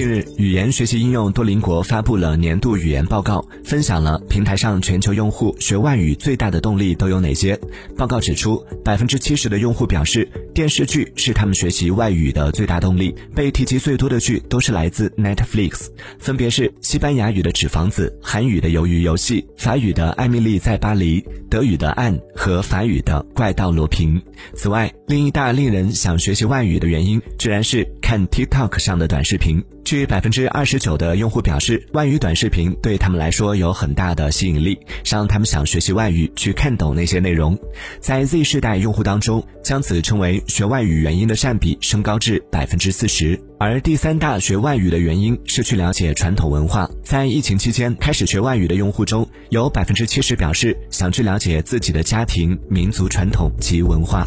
近日，语言学习应用多邻国发布了年度语言报告，分享了平台上全球用户学外语最大的动力都有哪些。报告指出，百分之七十的用户表示，电视剧是他们学习外语的最大动力。被提及最多的剧都是来自 Netflix，分别是西班牙语的《纸房子》、韩语的《鱿鱼游戏》、法语的《艾米丽在巴黎》、德语的《暗》和法语的《怪盗罗平》。此外，另一大令人想学习外语的原因，居然是看 TikTok 上的短视频。据百分之二十九的用户表示，外语短视频对他们来说有很大的吸引力，让他们想学习外语去看懂那些内容。在 Z 世代用户当中，将此称为学外语原因的占比升高至百分之四十。而第三大学外语的原因是去了解传统文化。在疫情期间开始学外语的用户中，有百分之七十表示想去了解自己的家庭、民族传统及文化。